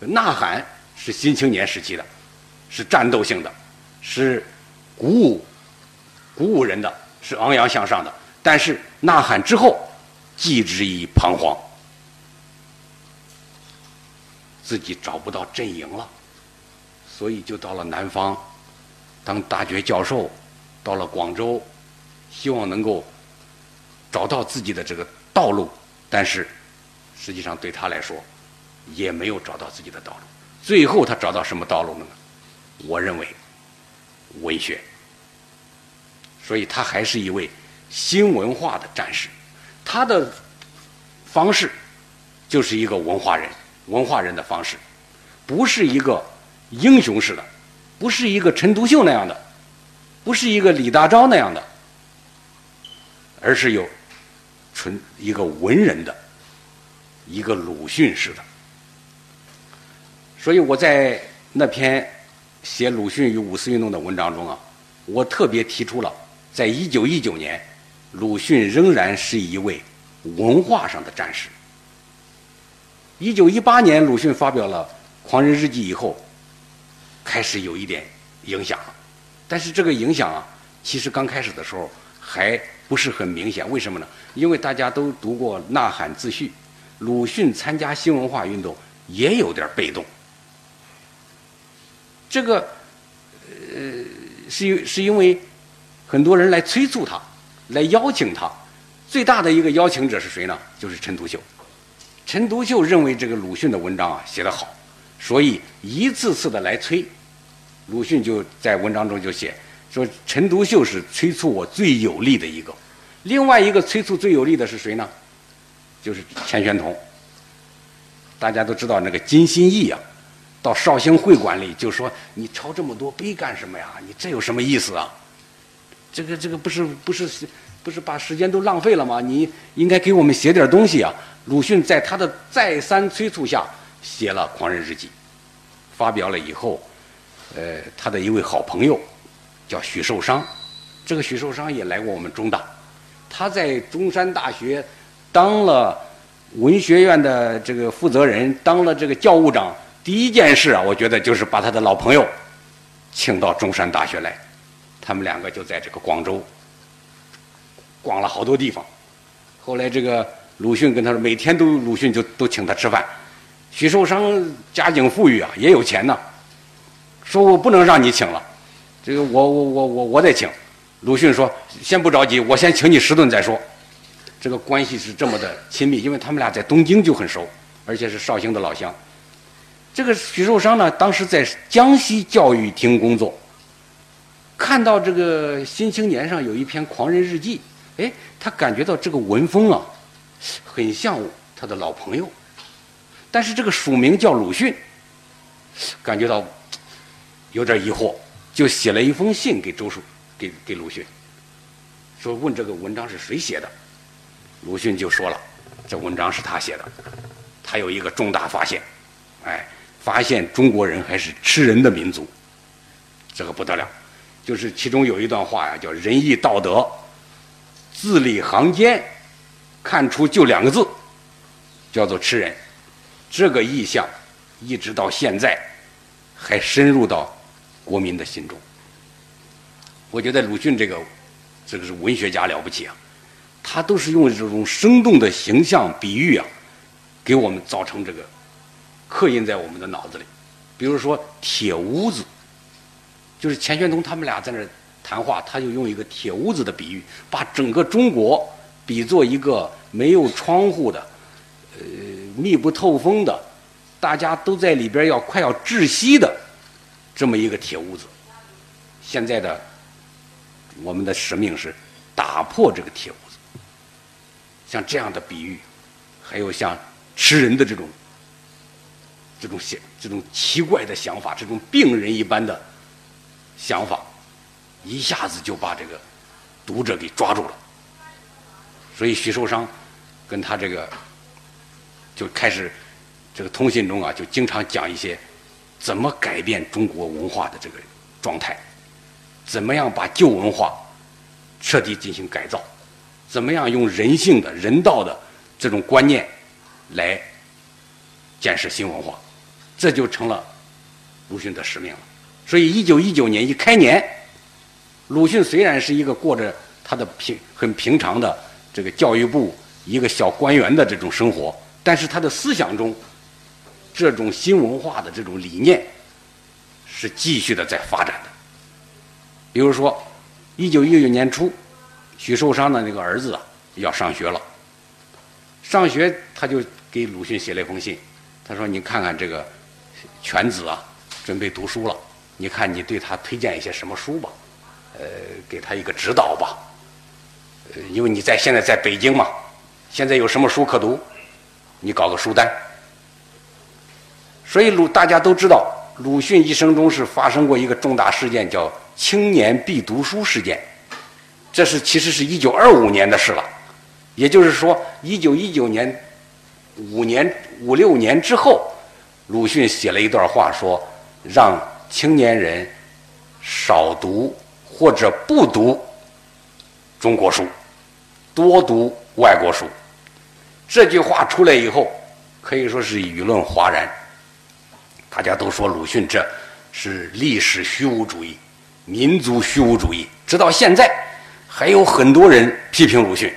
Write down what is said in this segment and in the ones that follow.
呐喊是新青年时期的，是战斗性的，是鼓舞鼓舞人的，是昂扬向上的。但是呐喊之后，寄之以彷徨，自己找不到阵营了，所以就到了南方，当大学教授，到了广州，希望能够找到自己的这个道路，但是实际上对他来说，也没有找到自己的道路。最后他找到什么道路了呢？我认为文学，所以他还是一位新文化的战士，他的方式就是一个文化人。文化人的方式，不是一个英雄式的，不是一个陈独秀那样的，不是一个李大钊那样的，而是有纯一个文人的，一个鲁迅式的。所以我在那篇写鲁迅与五四运动的文章中啊，我特别提出了，在一九一九年，鲁迅仍然是一位文化上的战士。一九一八年，鲁迅发表了《狂人日记》以后，开始有一点影响了，但是这个影响啊，其实刚开始的时候还不是很明显。为什么呢？因为大家都读过《呐喊》自序，鲁迅参加新文化运动也有点被动。这个呃，是因是因为很多人来催促他，来邀请他，最大的一个邀请者是谁呢？就是陈独秀。陈独秀认为这个鲁迅的文章啊写得好，所以一次次的来催，鲁迅就在文章中就写说陈独秀是催促我最有力的一个，另外一个催促最有力的是谁呢？就是钱玄同。大家都知道那个金心义啊，到绍兴会馆里就说你抄这么多碑干什么呀？你这有什么意思啊？这个这个不是不是不是把时间都浪费了吗？你应该给我们写点东西啊！鲁迅在他的再三催促下，写了《狂人日记》，发表了以后，呃，他的一位好朋友叫许寿裳，这个许寿裳也来过我们中大，他在中山大学当了文学院的这个负责人，当了这个教务长，第一件事啊，我觉得就是把他的老朋友请到中山大学来，他们两个就在这个广州逛了好多地方，后来这个。鲁迅跟他说，每天都鲁迅就都请他吃饭。许寿裳家境富裕啊，也有钱呢，说我不能让你请了，这个我我我我我得请。鲁迅说，先不着急，我先请你十顿再说。这个关系是这么的亲密，因为他们俩在东京就很熟，而且是绍兴的老乡。这个许寿裳呢，当时在江西教育厅工作，看到这个《新青年》上有一篇《狂人日记》，哎，他感觉到这个文风啊。很像他的老朋友，但是这个署名叫鲁迅，感觉到有点疑惑，就写了一封信给周树，给给鲁迅，说问这个文章是谁写的，鲁迅就说了，这文章是他写的，他有一个重大发现，哎，发现中国人还是吃人的民族，这个不得了，就是其中有一段话呀，叫仁义道德，字里行间。看出就两个字，叫做吃人，这个意象一直到现在还深入到国民的心中。我觉得鲁迅这个这个是文学家了不起啊，他都是用这种生动的形象比喻啊，给我们造成这个刻印在我们的脑子里。比如说铁屋子，就是钱玄同他们俩在那谈话，他就用一个铁屋子的比喻，把整个中国。比作一个没有窗户的、呃密不透风的，大家都在里边要快要窒息的这么一个铁屋子。现在的我们的使命是打破这个铁屋子。像这样的比喻，还有像吃人的这种、这种想、这种奇怪的想法，这种病人一般的想法，一下子就把这个读者给抓住了。所以徐寿裳跟他这个就开始这个通信中啊，就经常讲一些怎么改变中国文化的这个状态，怎么样把旧文化彻底进行改造，怎么样用人性的人道的这种观念来建设新文化。这就成了鲁迅的使命了。所以，一九一九年一开年，鲁迅虽然是一个过着他的平很平常的这个教育部一个小官员的这种生活，但是他的思想中，这种新文化的这种理念是继续的在发展的。比如说，一九一九年初，许寿裳的那个儿子啊要上学了，上学他就给鲁迅写了一封信，他说：“你看看这个犬子啊，准备读书了。”你看，你对他推荐一些什么书吧，呃，给他一个指导吧。呃，因为你在现在在北京嘛，现在有什么书可读？你搞个书单。所以鲁大家都知道，鲁迅一生中是发生过一个重大事件，叫青年必读书事件。这是其实是一九二五年的事了，也就是说，一九一九年五年五六年之后，鲁迅写了一段话，说让。青年人少读或者不读中国书，多读外国书。这句话出来以后，可以说是舆论哗然。大家都说鲁迅这是历史虚无主义、民族虚无主义。直到现在，还有很多人批评鲁迅。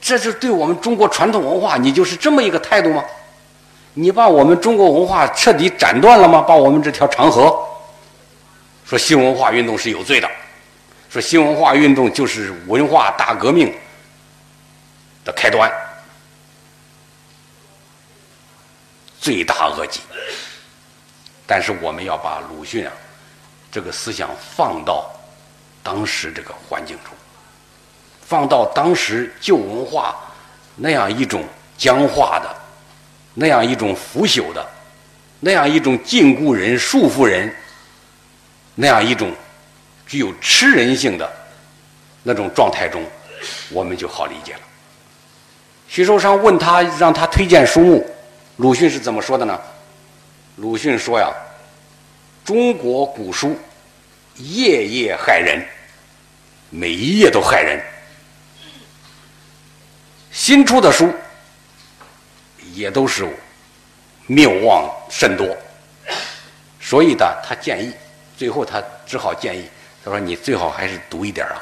这是对我们中国传统文化，你就是这么一个态度吗？你把我们中国文化彻底斩断了吗？把我们这条长河，说新文化运动是有罪的，说新文化运动就是文化大革命的开端，罪大恶极。但是我们要把鲁迅啊这个思想放到当时这个环境中，放到当时旧文化那样一种僵化的。那样一种腐朽的，那样一种禁锢人、束缚人，那样一种具有吃人性的那种状态中，我们就好理解了。徐寿裳问他，让他推荐书目，鲁迅是怎么说的呢？鲁迅说呀：“中国古书，页页害人，每一页都害人。新出的书。”也都是谬妄甚多，所以呢，他建议，最后他只好建议，他说：“你最好还是读一点啊，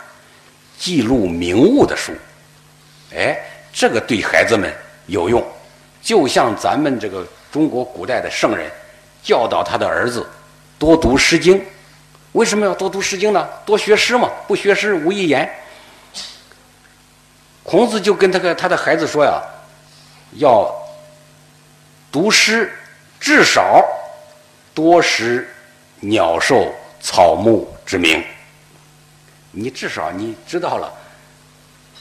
记录名物的书，哎，这个对孩子们有用，就像咱们这个中国古代的圣人教导他的儿子多读《诗经》，为什么要多读《诗经》呢？多学诗嘛，不学诗无以言。孔子就跟他个他的孩子说呀，要。”读诗，至少多识鸟兽草木之名。你至少你知道了，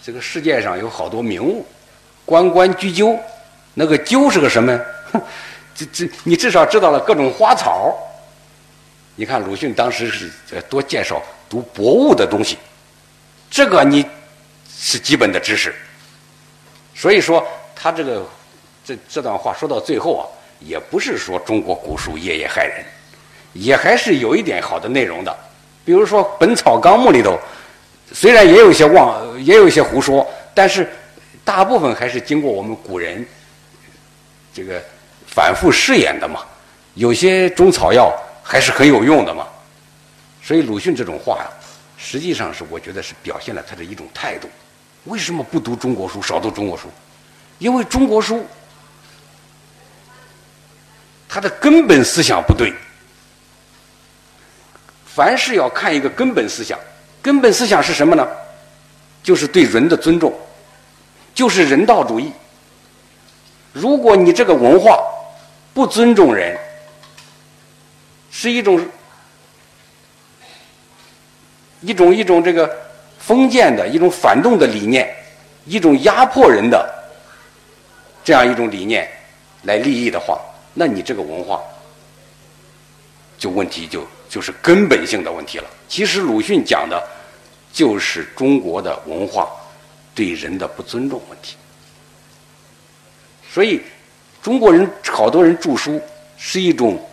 这个世界上有好多名物，关关雎鸠，那个鸠是个什么？这这，你至少知道了各种花草。你看鲁迅当时是多介绍读博物的东西，这个你是基本的知识。所以说他这个。这这段话说到最后啊，也不是说中国古书夜夜害人，也还是有一点好的内容的。比如说《本草纲目》里头，虽然也有一些妄，也有一些胡说，但是大部分还是经过我们古人这个反复试验的嘛。有些中草药还是很有用的嘛。所以鲁迅这种话呀，实际上是我觉得是表现了他的一种态度。为什么不读中国书，少读中国书？因为中国书。他的根本思想不对。凡事要看一个根本思想，根本思想是什么呢？就是对人的尊重，就是人道主义。如果你这个文化不尊重人，是一种一种一种这个封建的一种反动的理念，一种压迫人的这样一种理念来立意的话。那你这个文化，就问题就就是根本性的问题了。其实鲁迅讲的，就是中国的文化对人的不尊重问题。所以，中国人好多人著书是一种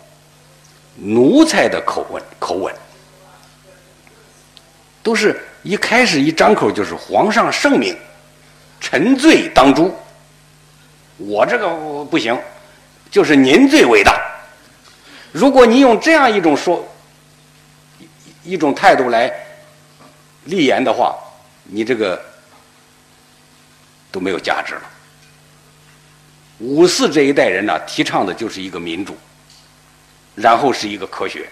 奴才的口吻口吻，都是一开始一张口就是皇上圣明，臣罪当诛，我这个不行。就是您最伟大，如果你用这样一种说一种态度来立言的话，你这个都没有价值了。五四这一代人呢，提倡的就是一个民主，然后是一个科学，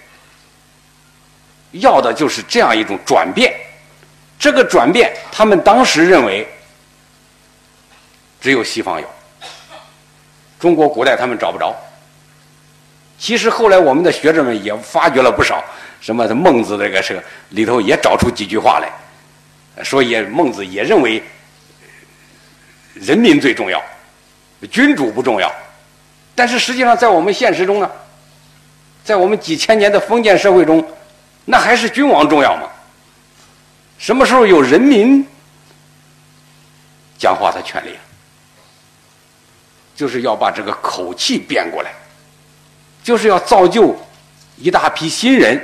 要的就是这样一种转变。这个转变，他们当时认为只有西方有，中国古代他们找不着。其实后来我们的学者们也发掘了不少，什么孟子这个是里头也找出几句话来，说也孟子也认为人民最重要，君主不重要。但是实际上在我们现实中呢，在我们几千年的封建社会中，那还是君王重要吗？什么时候有人民讲话的权利？就是要把这个口气变过来。就是要造就一大批新人，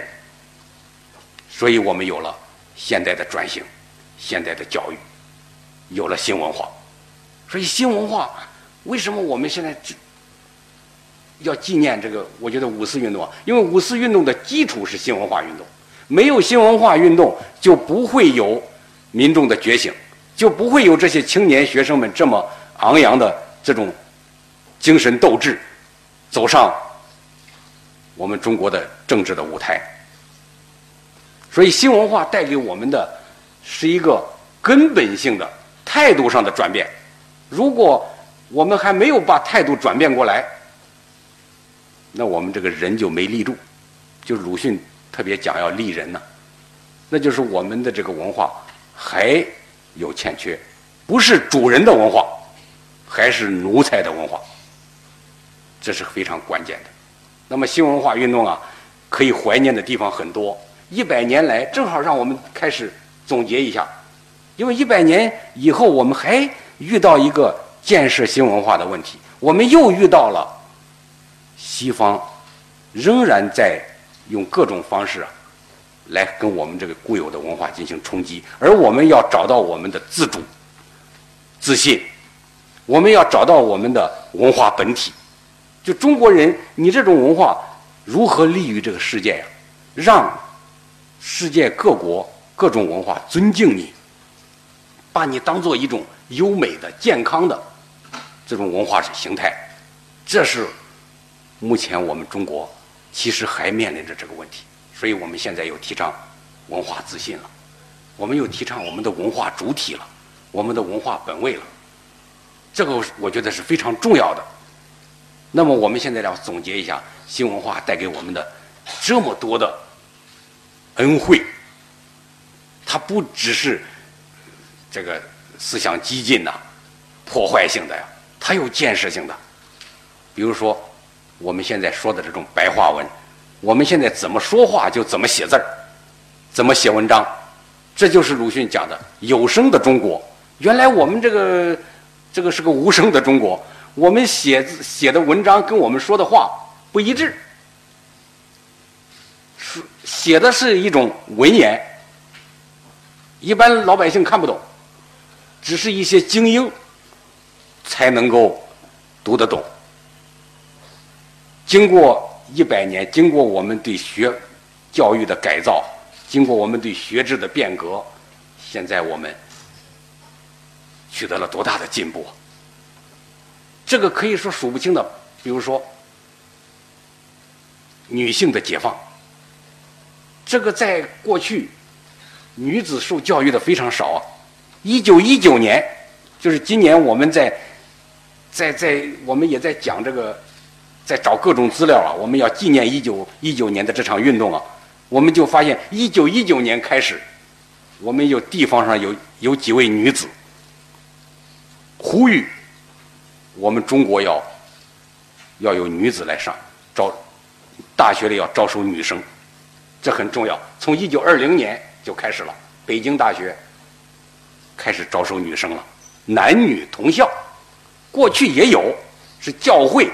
所以我们有了现代的转型，现代的教育，有了新文化。所以新文化为什么我们现在要纪念这个？我觉得五四运动，因为五四运动的基础是新文化运动，没有新文化运动，就不会有民众的觉醒，就不会有这些青年学生们这么昂扬的这种精神斗志，走上。我们中国的政治的舞台，所以新文化带给我们的是一个根本性的态度上的转变。如果我们还没有把态度转变过来，那我们这个人就没立住。就鲁迅特别讲要立人呢，那就是我们的这个文化还有欠缺，不是主人的文化，还是奴才的文化，这是非常关键的。那么新文化运动啊，可以怀念的地方很多。一百年来，正好让我们开始总结一下，因为一百年以后，我们还遇到一个建设新文化的问题，我们又遇到了西方仍然在用各种方式啊，来跟我们这个固有的文化进行冲击，而我们要找到我们的自主、自信，我们要找到我们的文化本体。就中国人，你这种文化如何利于这个世界呀？让世界各国各种文化尊敬你，把你当做一种优美的、健康的这种文化形态，这是目前我们中国其实还面临着这个问题。所以我们现在又提倡文化自信了，我们又提倡我们的文化主体了，我们的文化本位了。这个我觉得是非常重要的。那么我们现在要总结一下新文化带给我们的这么多的恩惠，它不只是这个思想激进呐、破坏性的呀，它有建设性的。比如说我们现在说的这种白话文，我们现在怎么说话就怎么写字儿，怎么写文章，这就是鲁迅讲的有声的中国。原来我们这个这个是个无声的中国。我们写字写的文章跟我们说的话不一致，是写的是一种文言，一般老百姓看不懂，只是一些精英才能够读得懂。经过一百年，经过我们对学教育的改造，经过我们对学制的变革，现在我们取得了多大的进步？这个可以说数不清的，比如说女性的解放，这个在过去女子受教育的非常少啊。一九一九年，就是今年我们在在在我们也在讲这个，在找各种资料啊，我们要纪念一九一九年的这场运动啊，我们就发现一九一九年开始，我们有地方上有有几位女子呼吁。我们中国要要有女子来上招大学里要招收女生，这很重要。从一九二零年就开始了，北京大学开始招收女生了，男女同校。过去也有，是教会，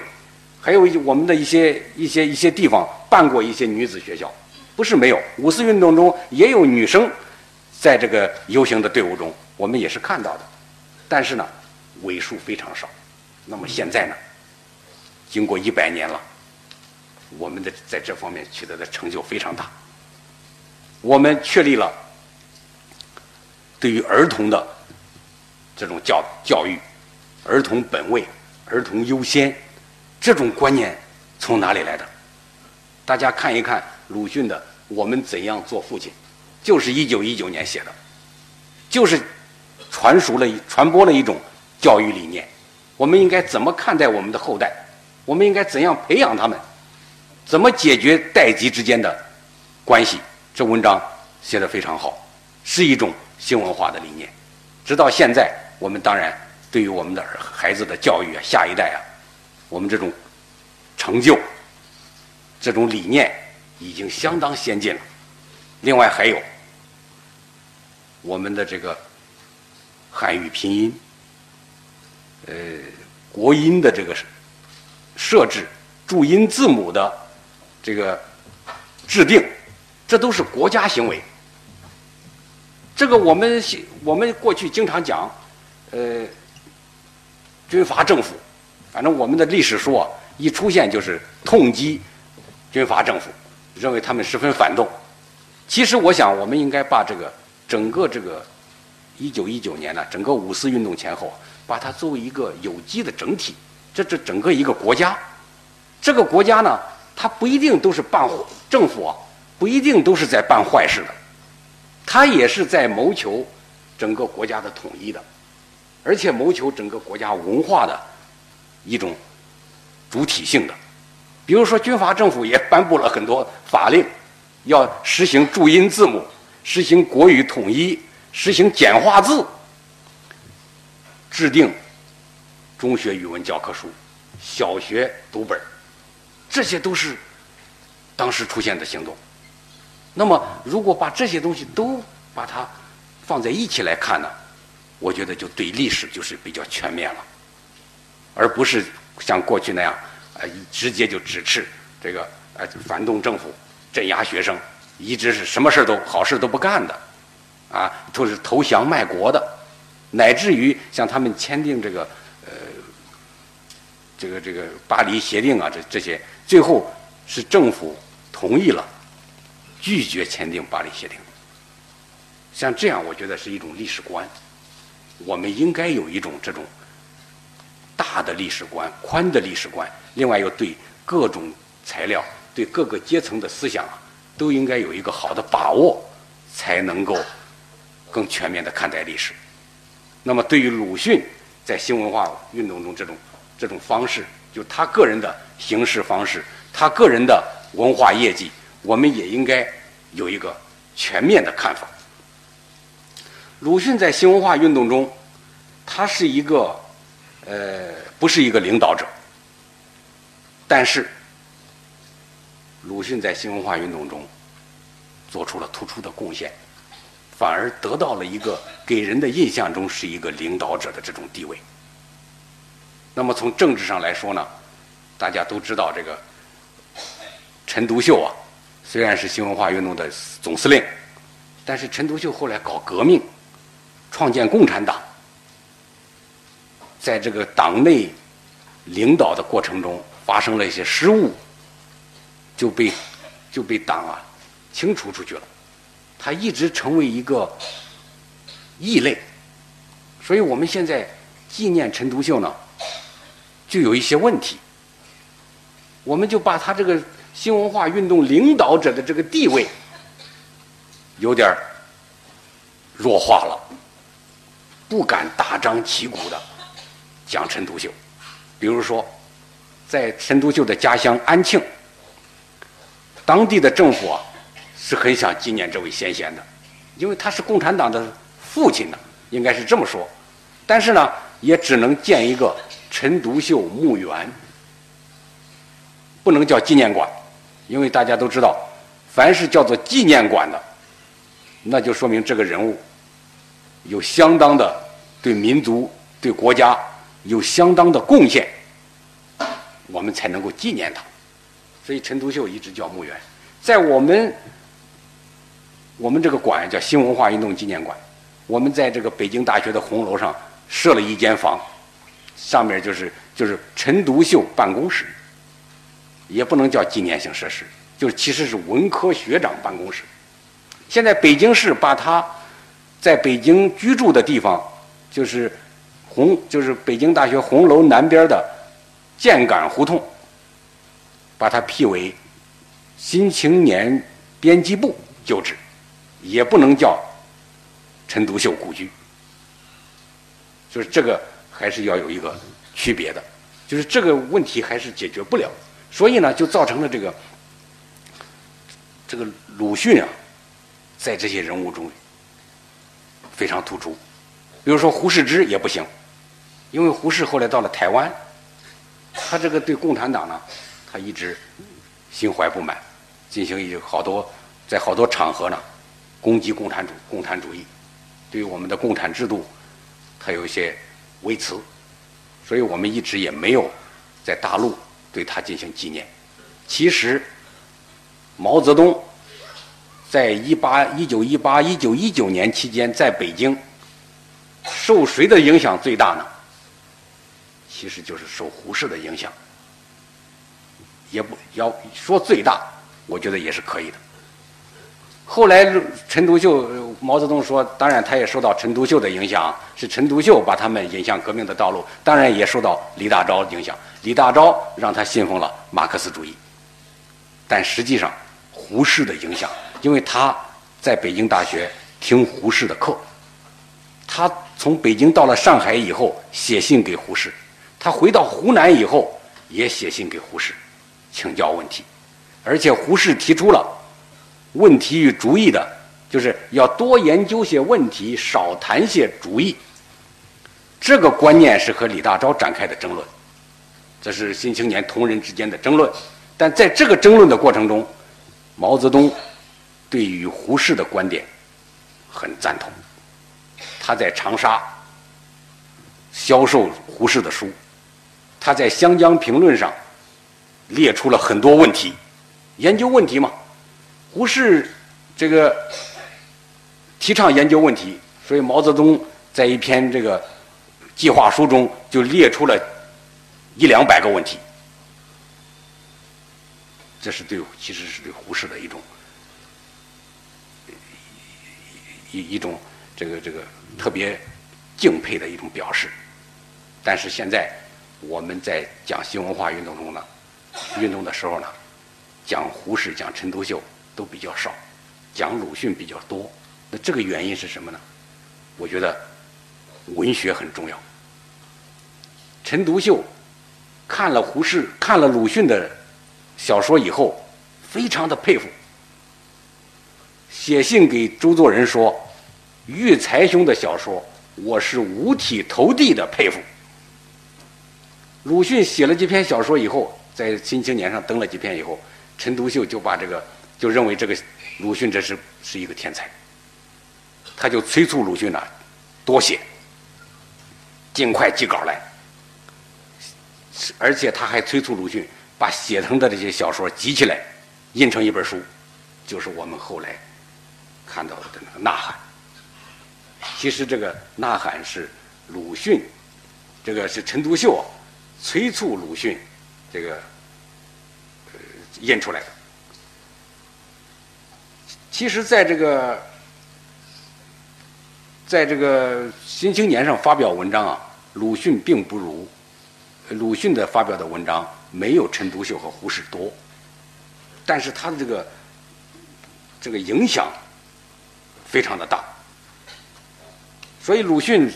还有我们的一些一些一些地方办过一些女子学校，不是没有。五四运动中也有女生在这个游行的队伍中，我们也是看到的，但是呢，为数非常少。那么现在呢？经过一百年了，我们的在这方面取得的成就非常大。我们确立了对于儿童的这种教教育，儿童本位、儿童优先这种观念从哪里来的？大家看一看鲁迅的《我们怎样做父亲》，就是一九一九年写的，就是传输了、传播了一种教育理念。我们应该怎么看待我们的后代？我们应该怎样培养他们？怎么解决代际之间的关系？这文章写得非常好，是一种新文化的理念。直到现在，我们当然对于我们的孩子的教育啊，下一代啊，我们这种成就、这种理念已经相当先进了。另外还有我们的这个汉语拼音。呃，国音的这个设置，注音字母的这个制定，这都是国家行为。这个我们我们过去经常讲，呃，军阀政府，反正我们的历史书啊，一出现就是痛击军阀政府，认为他们十分反动。其实我想，我们应该把这个整个这个一九一九年呢，整个五四运动前后。把它作为一个有机的整体，这这整个一个国家，这个国家呢，它不一定都是办政府啊，不一定都是在办坏事的，它也是在谋求整个国家的统一的，而且谋求整个国家文化的一种主体性的。比如说，军阀政府也颁布了很多法令，要实行注音字母，实行国语统一，实行简化字。制定中学语文教科书、小学读本这些都是当时出现的行动。那么，如果把这些东西都把它放在一起来看呢，我觉得就对历史就是比较全面了，而不是像过去那样啊，直接就指斥这个呃反动政府、镇压学生，一直是什么事都好事都不干的，啊，都是投降卖国的。乃至于像他们签订这个呃这个这个巴黎协定啊，这这些最后是政府同意了，拒绝签订巴黎协定。像这样，我觉得是一种历史观。我们应该有一种这种大的历史观、宽的历史观。另外，又对各种材料、对各个阶层的思想啊，都应该有一个好的把握，才能够更全面的看待历史。那么，对于鲁迅在新文化运动中这种这种方式，就他个人的行事方式，他个人的文化业绩，我们也应该有一个全面的看法。鲁迅在新文化运动中，他是一个呃，不是一个领导者，但是鲁迅在新文化运动中做出了突出的贡献。反而得到了一个给人的印象中是一个领导者的这种地位。那么从政治上来说呢，大家都知道这个陈独秀啊，虽然是新文化运动的总司令，但是陈独秀后来搞革命，创建共产党，在这个党内领导的过程中发生了一些失误，就被就被党啊清除出去了。他一直成为一个异类，所以我们现在纪念陈独秀呢，就有一些问题。我们就把他这个新文化运动领导者的这个地位有点弱化了，不敢大张旗鼓的讲陈独秀。比如说，在陈独秀的家乡安庆，当地的政府啊。是很想纪念这位先贤的，因为他是共产党的父亲呢，应该是这么说。但是呢，也只能建一个陈独秀墓园，不能叫纪念馆，因为大家都知道，凡是叫做纪念馆的，那就说明这个人物有相当的对民族、对国家有相当的贡献，我们才能够纪念他。所以陈独秀一直叫墓园，在我们。我们这个馆叫新文化运动纪念馆，我们在这个北京大学的红楼上设了一间房，上面就是就是陈独秀办公室。也不能叫纪念性设施，就是其实是文科学长办公室。现在北京市把他在北京居住的地方，就是红，就是北京大学红楼南边的建杆胡同，把它辟为新青年编辑部旧址，也不能叫陈独秀故居。就是这个还是要有一个区别的，就是这个问题还是解决不了，所以呢，就造成了这个这个鲁迅啊，在这些人物中非常突出。比如说胡适之也不行，因为胡适后来到了台湾，他这个对共产党呢，他一直心怀不满，进行一好多在好多场合呢攻击共产主共产主义，对于我们的共产制度。还有一些微词，所以我们一直也没有在大陆对他进行纪念。其实，毛泽东在一八一九一八一九一九年期间在北京受谁的影响最大呢？其实就是受胡适的影响，也不要说最大，我觉得也是可以的。后来陈独秀，毛泽东说，当然他也受到陈独秀的影响，是陈独秀把他们引向革命的道路，当然也受到李大钊影响，李大钊让他信奉了马克思主义。但实际上，胡适的影响，因为他在北京大学听胡适的课，他从北京到了上海以后写信给胡适，他回到湖南以后也写信给胡适，请教问题，而且胡适提出了。问题与主意的，就是要多研究些问题，少谈些主意。这个观念是和李大钊展开的争论，这是新青年同仁之间的争论。但在这个争论的过程中，毛泽东对于胡适的观点很赞同。他在长沙销售胡适的书，他在《湘江评论》上列出了很多问题，研究问题嘛。胡适这个提倡研究问题，所以毛泽东在一篇这个计划书中就列出了一两百个问题。这是对，其实是对胡适的一种一一种这个这个特别敬佩的一种表示。但是现在我们在讲新文化运动中呢，运动的时候呢，讲胡适，讲陈独秀。都比较少，讲鲁迅比较多。那这个原因是什么呢？我觉得文学很重要。陈独秀看了胡适、看了鲁迅的小说以后，非常的佩服，写信给周作人说：“育才兄的小说，我是五体投地的佩服。”鲁迅写了几篇小说以后，在《新青年》上登了几篇以后，陈独秀就把这个。就认为这个鲁迅这是是一个天才，他就催促鲁迅呢多写，尽快寄稿来，而且他还催促鲁迅把写成的这些小说集起来，印成一本书，就是我们后来看到的那个《呐喊》。其实这个《呐喊》是鲁迅，这个是陈独秀催促鲁迅这个印出来的。其实，在这个，在这个《新青年》上发表文章啊，鲁迅并不如鲁迅的发表的文章没有陈独秀和胡适多，但是他的这个这个影响非常的大，所以鲁迅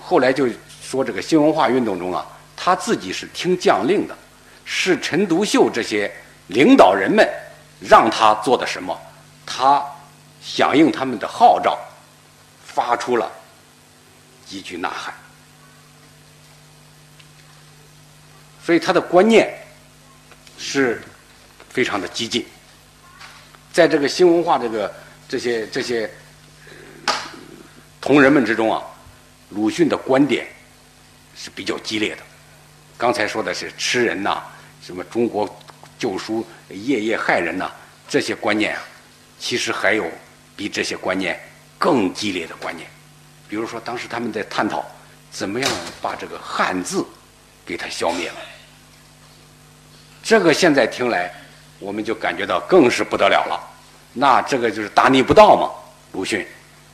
后来就说，这个新文化运动中啊，他自己是听将令的，是陈独秀这些领导人们让他做的什么。他响应他们的号召，发出了一句呐喊，所以他的观念是非常的激进。在这个新文化这个这些这些同仁们之中啊，鲁迅的观点是比较激烈的。刚才说的是吃人呐，什么中国旧书夜夜害人呐，这些观念啊。其实还有比这些观念更激烈的观念，比如说当时他们在探讨怎么样把这个汉字给它消灭了。这个现在听来，我们就感觉到更是不得了了。那这个就是大逆不道嘛，鲁迅。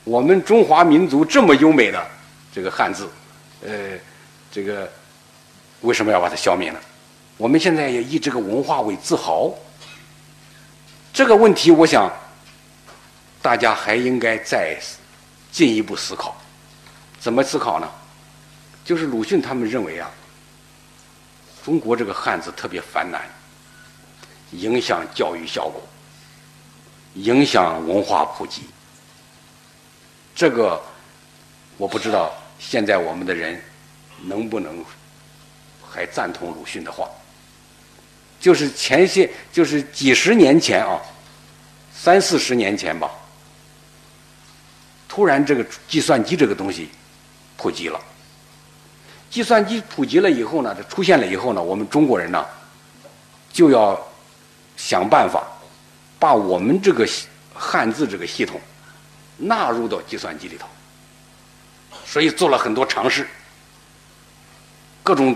我们中华民族这么优美的这个汉字，呃，这个为什么要把它消灭呢？我们现在也以这个文化为自豪。这个问题，我想大家还应该再进一步思考。怎么思考呢？就是鲁迅他们认为啊，中国这个汉字特别繁难，影响教育效果，影响文化普及。这个我不知道，现在我们的人能不能还赞同鲁迅的话？就是前些，就是几十年前啊，三四十年前吧，突然这个计算机这个东西普及了。计算机普及了以后呢，这出现了以后呢，我们中国人呢就要想办法把我们这个汉字这个系统。纳入到计算机里头，所以做了很多尝试，各种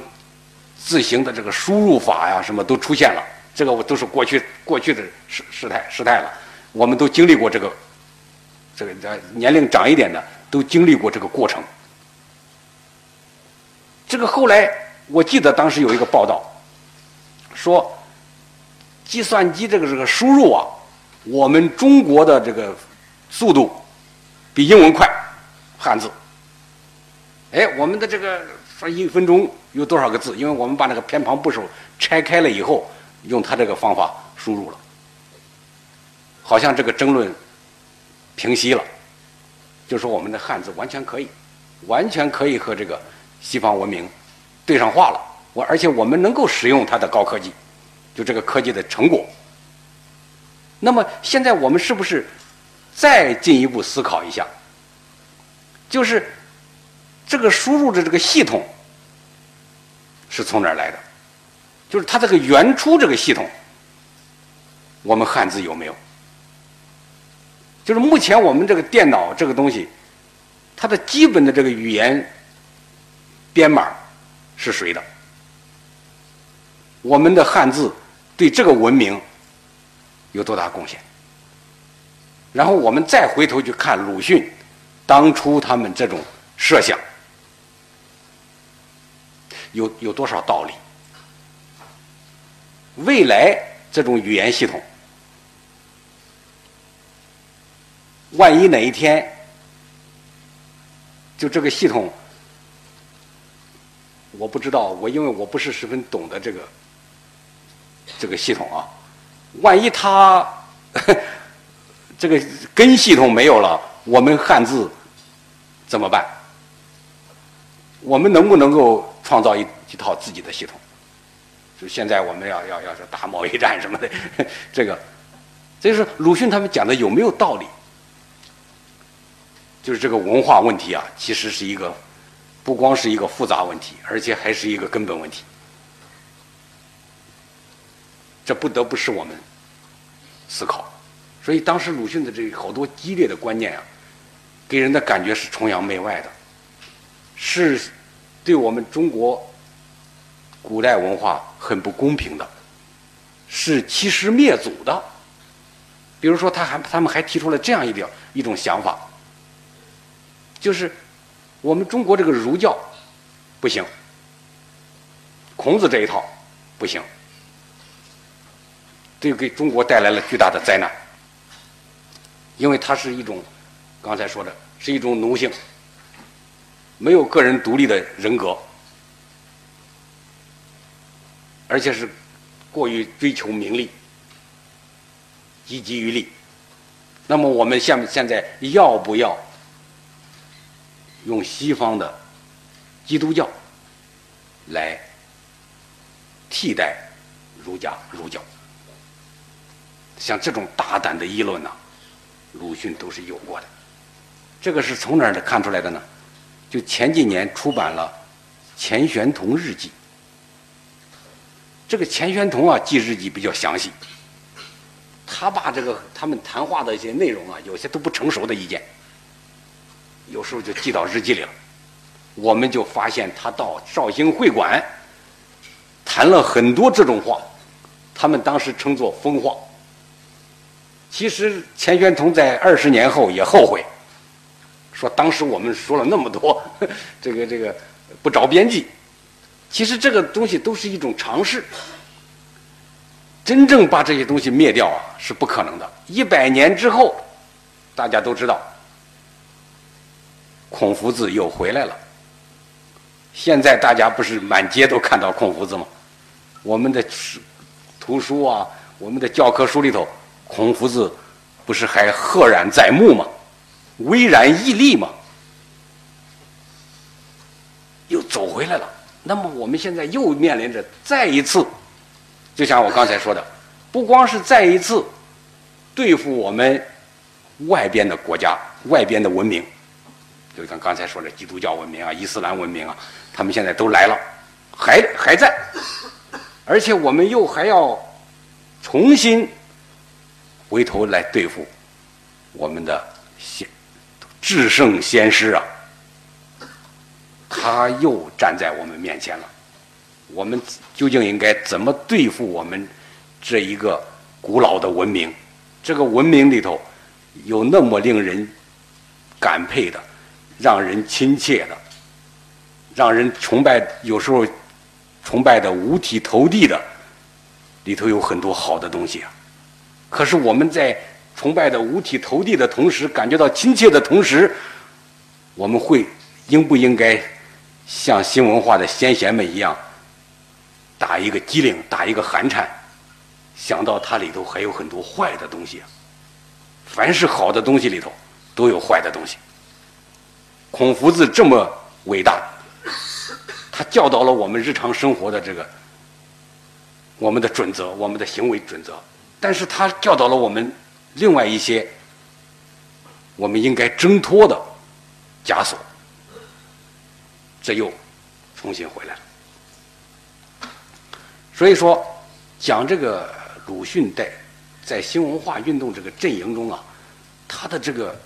字形的这个输入法呀，什么都出现了。这个我都是过去过去的时时态时态了，我们都经历过这个，这个年龄长一点的都经历过这个过程。这个后来我记得当时有一个报道，说计算机这个这个输入啊，我们中国的这个速度。比英文快，汉字。哎，我们的这个说一分钟有多少个字？因为我们把那个偏旁部首拆开了以后，用他这个方法输入了，好像这个争论平息了，就说我们的汉字完全可以，完全可以和这个西方文明对上话了。我而且我们能够使用它的高科技，就这个科技的成果。那么现在我们是不是？再进一步思考一下，就是这个输入的这个系统是从哪儿来的？就是它这个原初这个系统，我们汉字有没有？就是目前我们这个电脑这个东西，它的基本的这个语言编码是谁的？我们的汉字对这个文明有多大贡献？然后我们再回头去看鲁迅当初他们这种设想，有有多少道理？未来这种语言系统，万一哪一天就这个系统，我不知道，我因为我不是十分懂得这个这个系统啊，万一它。这个根系统没有了，我们汉字怎么办？我们能不能够创造一一套自己的系统？就现在我们要要要是打贸易战什么的，这个，所以说鲁迅他们讲的有没有道理？就是这个文化问题啊，其实是一个不光是一个复杂问题，而且还是一个根本问题。这不得不使我们思考。所以当时鲁迅的这好多激烈的观念啊，给人的感觉是崇洋媚外的，是对我们中国古代文化很不公平的，是欺师灭祖的。比如说，他还他们还提出了这样一点一种想法，就是我们中国这个儒教不行，孔子这一套不行，这给中国带来了巨大的灾难。因为它是一种，刚才说的是一种奴性，没有个人独立的人格，而且是过于追求名利，积极于利。那么我们现现在要不要用西方的基督教来替代儒家儒教？像这种大胆的议论呢？鲁迅都是有过的，这个是从哪儿看出来的呢？就前几年出版了《钱玄同日记》，这个钱玄同啊记日记比较详细，他把这个他们谈话的一些内容啊，有些都不成熟的意见，有时候就记到日记里了。我们就发现他到绍兴会馆谈了很多这种话，他们当时称作疯话。其实钱玄同在二十年后也后悔，说当时我们说了那么多，这个这个不着边际。其实这个东西都是一种尝试，真正把这些东西灭掉啊是不可能的。一百年之后，大家都知道，孔夫子又回来了。现在大家不是满街都看到孔夫子吗？我们的书图书啊，我们的教科书里头，孔夫子不是还赫然在目吗？巍然屹立吗？又走回来了。那么我们现在又面临着再一次，就像我刚才说的，不光是再一次对付我们外边的国家、外边的文明，就像刚才说的基督教文明啊、伊斯兰文明啊，他们现在都来了，还还在，而且我们又还要重新回头来对付我们的先至圣先师啊。他又站在我们面前了，我们究竟应该怎么对付我们这一个古老的文明？这个文明里头有那么令人感佩的、让人亲切的、让人崇拜，有时候崇拜的五体投地的，里头有很多好的东西啊。可是我们在崇拜的五体投地的同时，感觉到亲切的同时，我们会应不应该？像新文化的先贤们一样，打一个机灵，打一个寒颤，想到它里头还有很多坏的东西。凡是好的东西里头，都有坏的东西。孔夫子这么伟大，他教导了我们日常生活的这个我们的准则，我们的行为准则。但是他教导了我们另外一些我们应该挣脱的枷锁。这又重新回来了，所以说讲这个鲁迅在在新文化运动这个阵营中啊，他的这个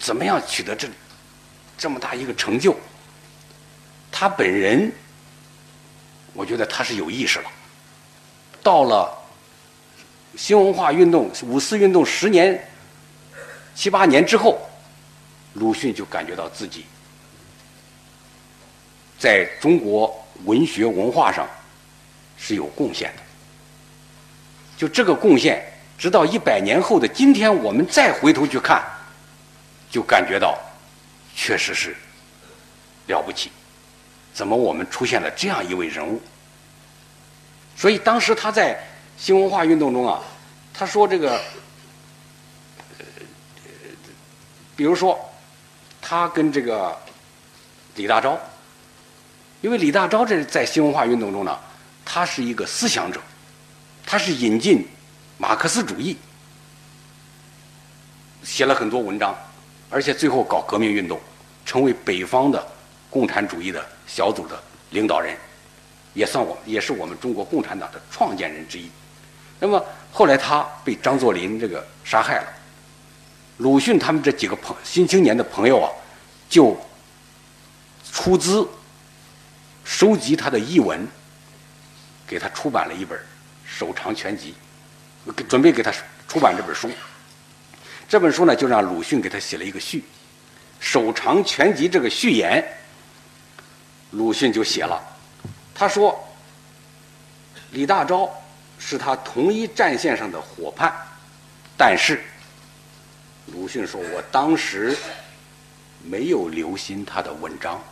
怎么样取得这这么大一个成就？他本人，我觉得他是有意识了。到了新文化运动、五四运动十年、七八年之后，鲁迅就感觉到自己。在中国文学文化上是有贡献的，就这个贡献，直到一百年后的今天，我们再回头去看，就感觉到确实是了不起。怎么我们出现了这样一位人物？所以当时他在新文化运动中啊，他说这个，比如说他跟这个李大钊。因为李大钊这在新文化运动中呢，他是一个思想者，他是引进马克思主义，写了很多文章，而且最后搞革命运动，成为北方的共产主义的小组的领导人，也算我也是我们中国共产党的创建人之一。那么后来他被张作霖这个杀害了，鲁迅他们这几个朋新青年的朋友啊，就出资。收集他的译文，给他出版了一本《首长全集》，准备给他出版这本书。这本书呢，就让鲁迅给他写了一个序，《首长全集》这个序言，鲁迅就写了。他说：“李大钊是他同一战线上的伙伴，但是，鲁迅说我当时没有留心他的文章。”